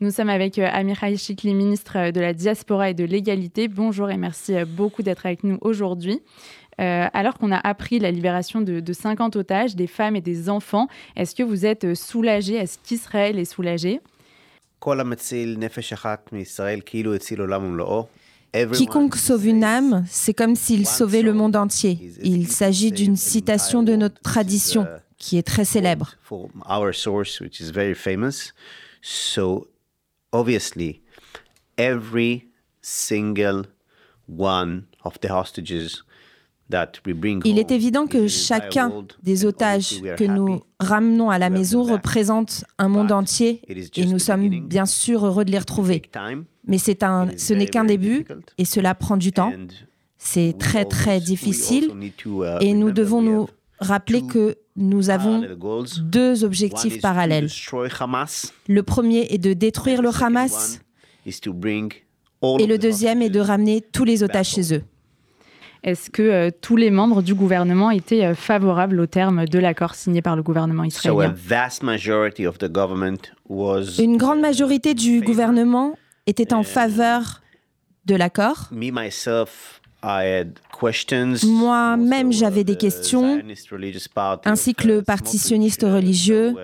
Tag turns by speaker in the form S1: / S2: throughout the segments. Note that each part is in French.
S1: Nous sommes avec euh, Amirai Chikli, ministre euh, de la Diaspora et de l'Égalité. Bonjour et merci euh, beaucoup d'être avec nous aujourd'hui. alors qu'on a appris la libération de, de, 50 otages, des femmes et des enfants, est-ce que vous êtes soulagé Est-ce qu'Israël est soulagé?
S2: Quiconque sauve une âme, c'est comme s'il sauvait le monde entier. Il s'agit d'une citation de notre tradition qui est très célèbre.
S3: Obviously, every single one of the hostages
S2: il est évident que chacun des otages que nous ramenons à la maison représente un monde entier et nous sommes bien sûr heureux de les retrouver. Mais c'est un, ce n'est qu'un début et cela prend du temps. C'est très très difficile uh, et nous devons nous rappeler que nous avons deux objectifs parallèles. Le premier est de détruire le Hamas et le deuxième est de ramener tous les otages chez eux.
S1: Est-ce que euh, tous les membres du gouvernement étaient euh, favorables au terme de l'accord signé par le gouvernement israélien?
S2: Une grande majorité du gouvernement était en faveur de l'accord. Moi-même, j'avais des questions, ainsi que le parti sioniste religieux.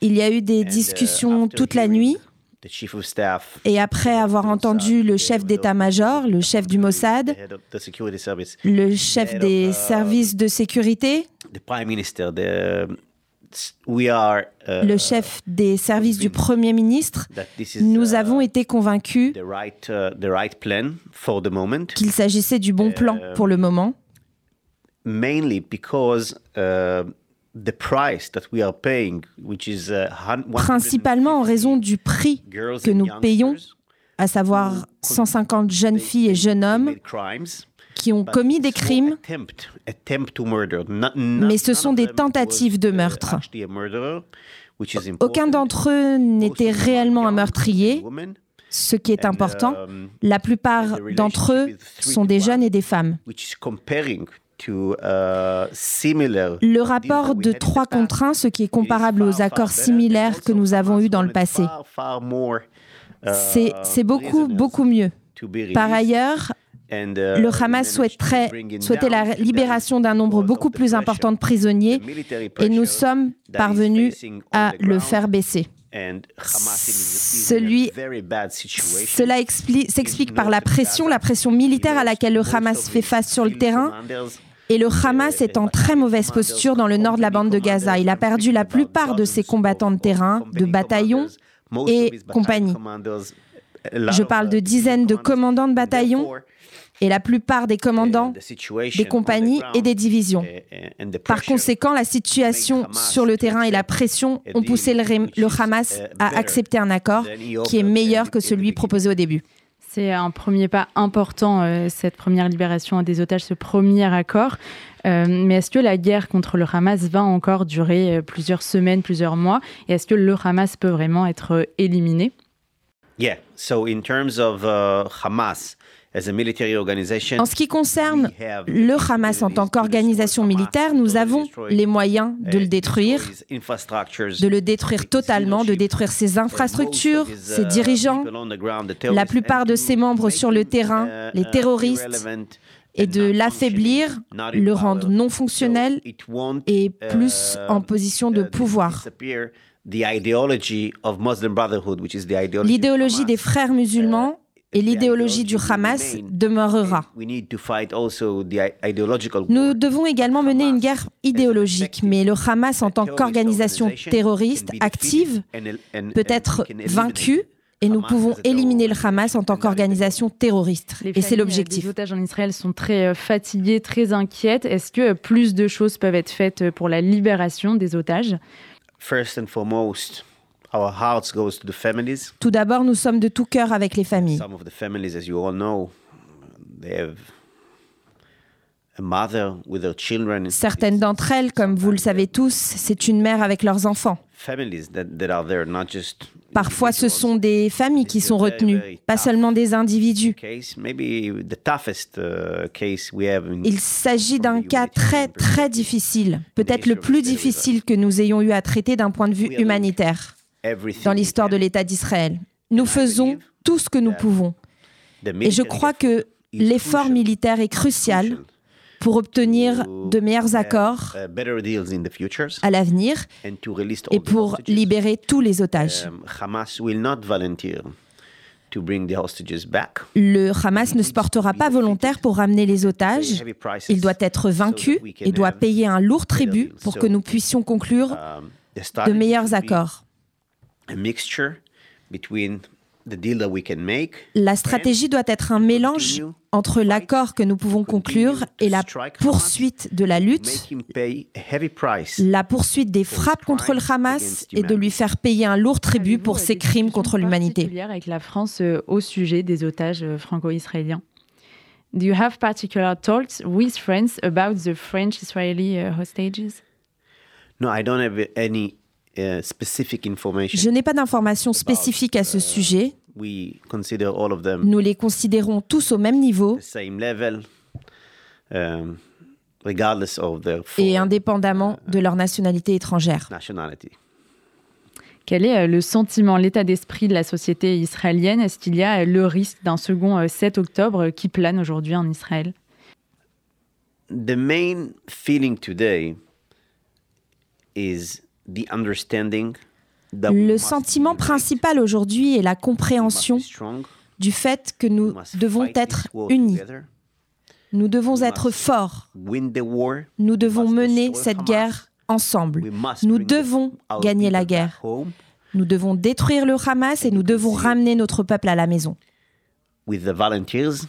S2: Il y a eu des uh, discussions toute la nuit. Et après avoir entendu le chef d'état-major, le chef du Mossad, le chef des uh, services de sécurité, Uh, le chef des services du Premier ministre, nous uh, avons été convaincus uh, qu'il s'agissait du bon plan pour le moment. Principalement en raison du prix que nous payons, à savoir 150 jeunes filles et jeunes hommes qui ont commis des crimes, mais ce sont des tentatives de meurtre. Aucun d'entre eux n'était réellement un meurtrier, ce qui est important. La plupart d'entre eux sont des jeunes et des femmes. Le rapport de 3 contre 1, ce qui est comparable aux accords similaires que nous avons eus dans le passé, c'est beaucoup, beaucoup mieux. Par ailleurs, Uh, le Hamas souhaiterait, souhaitait la libération d'un nombre beaucoup plus important de prisonniers et nous sommes parvenus à le faire baisser. Celui, cela s'explique par la pression, la pression militaire à laquelle le Hamas fait face sur le terrain. Et le Hamas est en très mauvaise posture dans le nord de la bande de Gaza. Il a perdu la plupart de ses combattants de terrain, de bataillons et compagnies. Je parle de dizaines de commandants de bataillons et la plupart des commandants des compagnies et des divisions. Par conséquent, la situation sur le terrain et la pression ont poussé le, Hamas à accepter un accord qui est meilleur que celui proposé au début.
S1: C'est un premier pas important, euh, cette première libération des otages, ce premier accord. Euh, mais est-ce que la guerre contre le Hamas va encore durer euh, plusieurs semaines, plusieurs mois? Et est-ce que le Hamas peut vraiment être éliminé?
S3: Yeah, so in terms of uh, Hamas, en
S2: ce qui concerne le Hamas en tant qu'organisation militaire, nous avons les moyens de le détruire, de le détruire totalement, de détruire ses infrastructures, ses dirigeants, la plupart de ses membres sur le terrain, les terroristes, et de l'affaiblir, le rendre non fonctionnel et plus en position de pouvoir. L'idéologie des frères musulmans et l'idéologie du Hamas demeurera. Nous devons également mener une guerre idéologique, mais le Hamas en tant qu'organisation terroriste active peut être vaincu et nous pouvons éliminer le Hamas en tant qu'organisation terroriste. Et c'est l'objectif.
S1: Les otages en Israël sont très euh, fatigués, très inquiètes. Est-ce que plus de choses peuvent être faites pour la libération des otages?
S3: First and foremost,
S2: tout d'abord, nous sommes de tout cœur avec les familles. Certaines d'entre elles, comme vous le savez tous, c'est une mère avec leurs enfants. Parfois, ce sont des familles qui sont retenues, pas seulement des individus. Il s'agit d'un cas très, très difficile, peut-être le plus difficile que nous ayons eu à traiter d'un point de vue humanitaire dans l'histoire de l'État d'Israël. Nous faisons tout ce que nous pouvons. Et je crois que l'effort militaire est crucial pour obtenir de meilleurs accords à l'avenir et pour libérer tous les otages. Le Hamas ne se portera pas volontaire pour ramener les otages. Il doit être vaincu et doit payer un lourd tribut pour que nous puissions conclure de meilleurs accords. La stratégie doit être un mélange entre l'accord que nous pouvons conclure et la poursuite de la lutte, la poursuite des frappes contre le Hamas et de lui faire payer un lourd tribut pour ses crimes contre l'humanité?
S1: avec la France euh, au sujet des otages euh, franco-israéliens? Do you have particular talks with France about the French-Israeli uh, hostages?
S3: No, I don't have any.
S2: Je n'ai pas d'informations spécifiques à ce
S3: uh,
S2: sujet.
S3: We consider all of them
S2: Nous les considérons tous au même niveau
S3: the same level, um, regardless of their
S2: et indépendamment de leur nationalité étrangère.
S3: nationality.
S1: Quel est euh, le sentiment, l'état d'esprit de la société israélienne? Est-ce qu'il y a euh, le risque d'un second euh, 7 octobre euh, qui plane aujourd'hui en Israël?
S3: The main feeling today is
S2: Le sentiment principal aujourd'hui est la compréhension du fait que nous devons être unis.
S3: together,
S2: Nous devons être forts. Nous devons mener cette guerre ensemble. Nous devons gagner la guerre. Nous devons détruire le Hamas et nous devons ramener notre peuple à la maison.
S3: with the volunteers.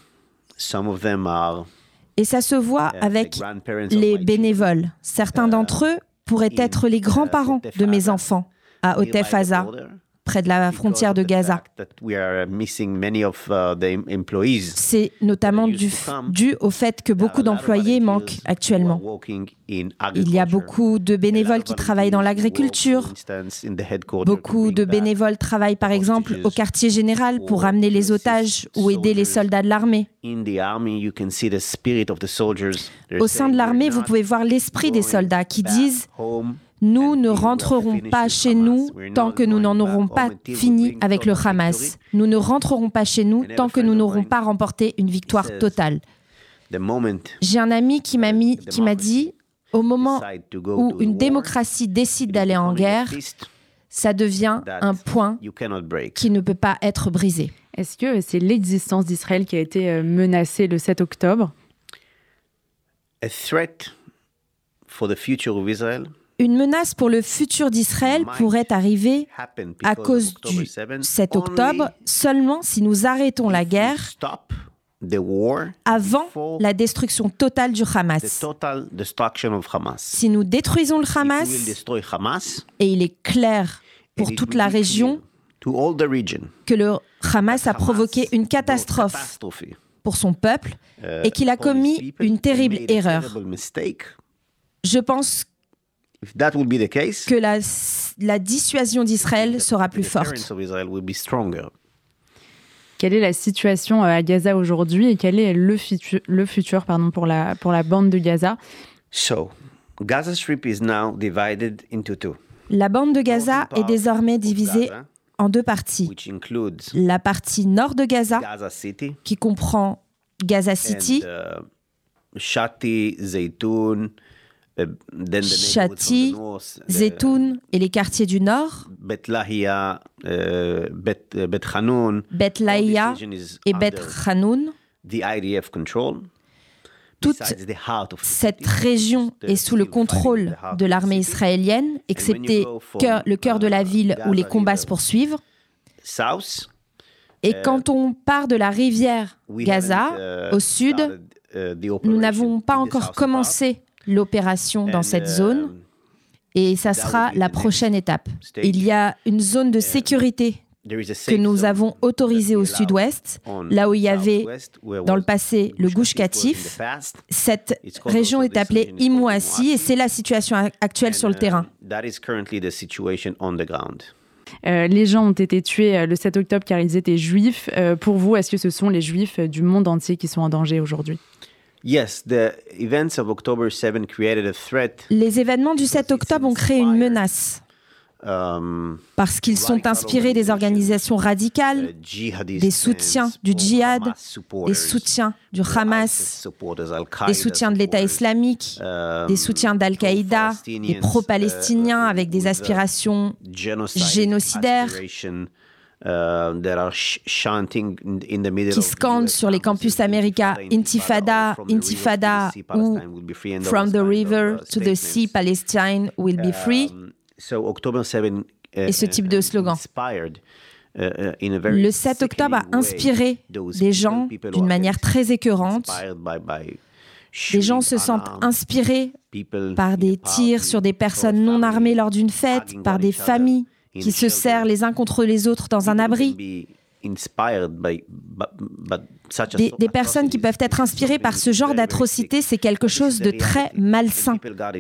S3: Some of them are
S2: Et ça se voit
S3: the
S2: avec les bénévoles. Certains d'entre eux pourraient être les
S3: uh,
S2: grands-parents de mes enfants à
S3: nearby the
S2: Otef Aza,
S3: border,
S2: près de la frontière de Gaza.
S3: uh.
S2: C'est notamment dû, dû au fait que beaucoup d'employés manquent actuellement. Il y a beaucoup de bénévoles qui travaillent dans l'agriculture. Beaucoup de bénévoles travaillent par exemple au quartier général pour ramener les otages ou aider les soldats de l'armée. Au sein de l'armée, vous pouvez voir l'esprit des soldats qui disent Nous ne rentrerons pas chez nous tant que nous n'en aurons pas fini avec le Hamas. Nous ne rentrerons pas chez nous tant que nous n'aurons pas remporté une victoire totale. J'ai un ami qui m'a mis- qui m'a dit Au moment où une démocratie décide d'aller en guerre, ça devient un point qui ne peut pas être brisé.
S1: Est-ce que c'est l'existence d'Israël qui a été euh, menacée le 7 octobre?
S3: A threat for the future of Israel
S2: Une menace pour le futur d'Israël pourrait arriver à cause du
S3: 7
S2: 7 octobre seulement si nous arrêtons la guerre avant la destruction totale du Hamas. Si nous détruisons le Hamas, et il est clair pour toute la région
S3: clear to all the region
S2: que le Hamas a provoqué une catastrophe pour son peuple
S3: uh,
S2: et qu'il a commis une terrible erreur. Je pense
S3: If that will be the case,
S2: que la, la dissuasion d'Israël sera plus
S3: the
S2: forte.
S3: parents of Israel will be stronger.
S1: Quelle est la situation euh, à Gaza aujourd'hui et quel est le futur, le futur pardon, pour, la, pour la bande de Gaza?
S3: So, Gaza Strip is now divided into two.
S2: La bande de Gaza est désormais divisée
S3: Gaza,
S2: en deux parties.
S3: which includes
S2: La partie nord de Gaza,
S3: Gaza City
S2: qui comprend Gaza City,
S3: and uh, Shati, Zaytun, uh, the north, the
S2: Zetoun et les quartiers du nord,
S3: Bet Lahia, uh, Bet, uh, Bet Hanun.
S2: Beth
S3: All
S2: Laïa
S3: this region is
S2: et
S3: under
S2: Hanoun.
S3: the IDF control.
S2: Toute Cette région est sous le contrôle de
S3: of the
S2: l'armée israélienne, excepté le cœur de la ville où les combats
S3: River
S2: se poursuivent.
S3: South,
S2: Et quand on part de la rivière Gaza, au sud, nous n'avons pas encore commencé l'opération dans cette zone
S3: um,
S2: et ça
S3: that
S2: sera la
S3: the
S2: prochaine étape. Il y a une zone de sécurité
S3: there is a
S2: que nous
S3: zone
S2: avons autorisée
S3: that
S2: au sud-ouest, là où il y avait dans le passé le
S3: the past.
S2: Cette région est
S3: this
S2: appelée
S3: region is called
S2: Imouassi et c'est la situation actuelle sur le
S3: And,
S2: terrain.
S3: uh, That is currently the situation on the ground.
S1: les gens ont été tués le 7 octobre car ils étaient juifs. pour vous, est-ce que ce sont les juifs du monde entier qui sont en danger aujourd'hui?
S3: Yes, the events of October 7 created a threat.
S2: Les événements du 7 octobre ont créé une menace. Um, parce qu'ils sont inspirés des organisations radicales, des soutiens du djihad, des soutiens du Hamas, des soutiens de l'État islamique, um, des soutiens d'Al-Qaïda, des pro-palestiniens uh, avec des aspirations génocidaires uh, qui scandent sur les campus américains. Intifada, Intifada ou From the river to the sea, Palestine will be free. Et ce type de slogan. Uh, uh, Le 7 octobre a inspiré des gens d'une manière très écœurante. Les gens se sentent inspirés par des tirs sur des personnes non armées lors d'une fête, par des familles qui se serrent les uns contre les autres dans un abri. Des, personnes qui peuvent être inspirées par ce genre d'atrocité, c'est quelque chose de très malsain.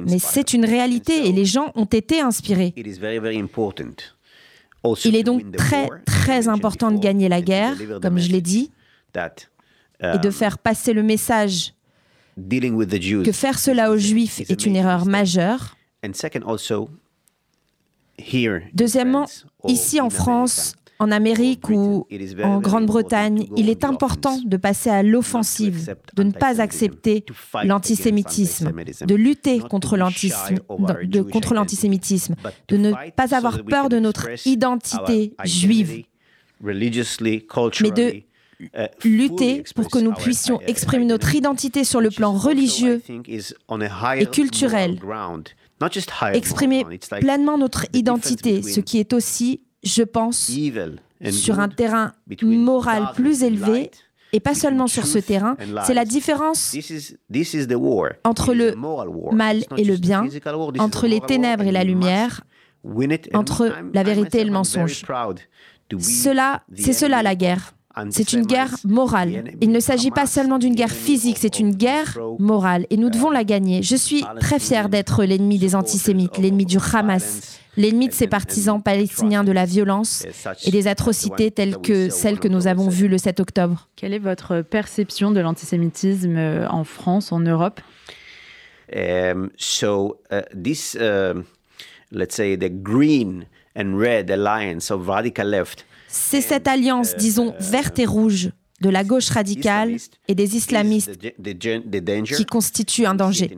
S2: Mais c'est une réalité et les gens ont été inspirés. Il est donc très, très important de gagner la guerre, comme je l'ai dit, et de um, faire passer le message que faire cela aux Juifs est une erreur majeure. Deuxièmement, ici en France, en Amérique ou en Grande-Bretagne, il est important de passer à l'offensive, de ne pas accepter l'antisémitisme, de lutter contre l'antisémitisme, de ne pas avoir peur de notre identité juive, mais de lutter pour que nous puissions exprimer notre identité sur le plan religieux et culturel, exprimer pleinement notre identité, ce qui est aussi je pense, sur un terrain moral plus élevé, et pas seulement sur ce terrain, c'est la différence entre le mal et le bien, entre les ténèbres et la lumière, entre la vérité et le mensonge. Cela, c'est cela la guerre. C'est une guerre morale. Il ne s'agit pas seulement d'une guerre physique, c'est une guerre morale et nous devons la gagner. Je suis très fier d'être l'ennemi des antisémites, l'ennemi du Hamas, l'ennemi de ces partisans palestiniens de la violence et des atrocités telles que celles que nous avons vues le 7 octobre.
S1: Quelle est votre perception de l'antisémitisme euh, en France, en Europe?
S3: Um, So uh, this, uh, let's say, the green and red alliance of radical left.
S2: C'est cette alliance, disons, verte et rouge de la gauche radicale et des islamistes qui constituent un danger.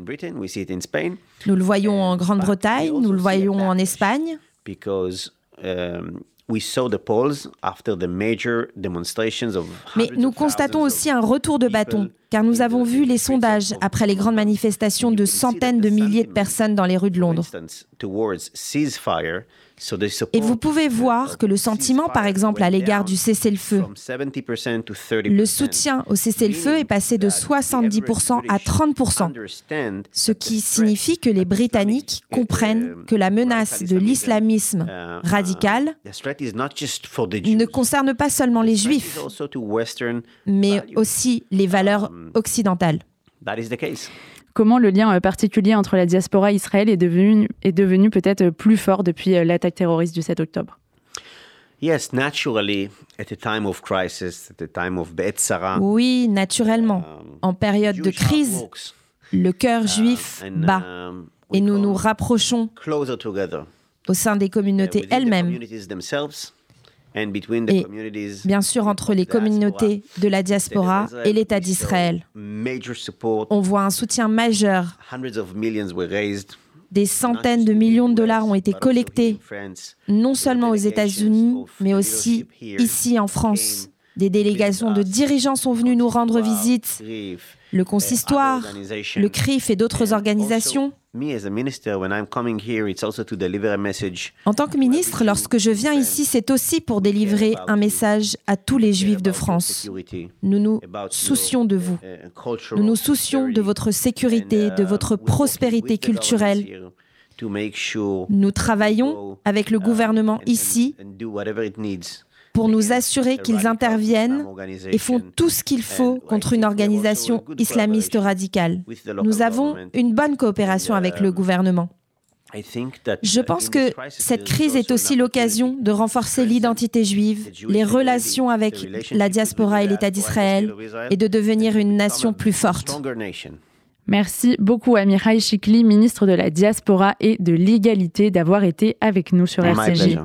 S2: Nous le voyons en Grande-Bretagne, nous le voyons en Espagne. Mais nous constatons aussi un retour de bâton, car nous avons vu les sondages après les grandes manifestations de centaines de milliers de personnes dans les rues de Londres. Et vous pouvez voir que le sentiment, par exemple, à l'égard du cessez-le-feu, le soutien au cessez-le-feu est passé de 70% à 30%, ce qui signifie que les Britanniques comprennent que la menace de l'islamisme radical ne concerne pas seulement les Juifs, mais aussi les valeurs occidentales
S1: comment le lien euh, particulier entre la diaspora et Israël est devenu, est devenu peut-être euh, plus fort depuis euh, l'attaque terroriste du 7 octobre?
S2: Oui, naturellement. En période de crise, le cœur um, juif bat um, et nous nous rapprochons au sein des communautés elles-mêmes et bien sûr entre les communautés de la diaspora et l'État d'Israël. On voit un soutien majeur. Des centaines de millions de dollars ont été collectés, non seulement aux États-Unis, mais aussi ici en France. Des délégations de dirigeants sont venus nous rendre visite, le consistoire, le CRIF et d'autres organisations. En tant que ministre, lorsque je viens ici, c'est aussi pour délivrer un message à tous les Juifs de France. Nous nous soucions de vous. Uh, nous nous soucions de votre sécurité, de uh, votre prospérité culturelle. Nous travaillons avec le gouvernement ici pour nous assurer qu'ils interviennent et font tout ce qu'il faut contre une organisation islamiste radicale. Nous avons une bonne coopération avec le gouvernement. Je pense que cette crise est aussi l'occasion de renforcer l'identité juive, les relations avec la diaspora et l'État d'Israël et de devenir une nation plus forte.
S1: Merci beaucoup à Mihail Chikli, ministre de la Diaspora et de l'Égalité, d'avoir été avec nous sur RCJ.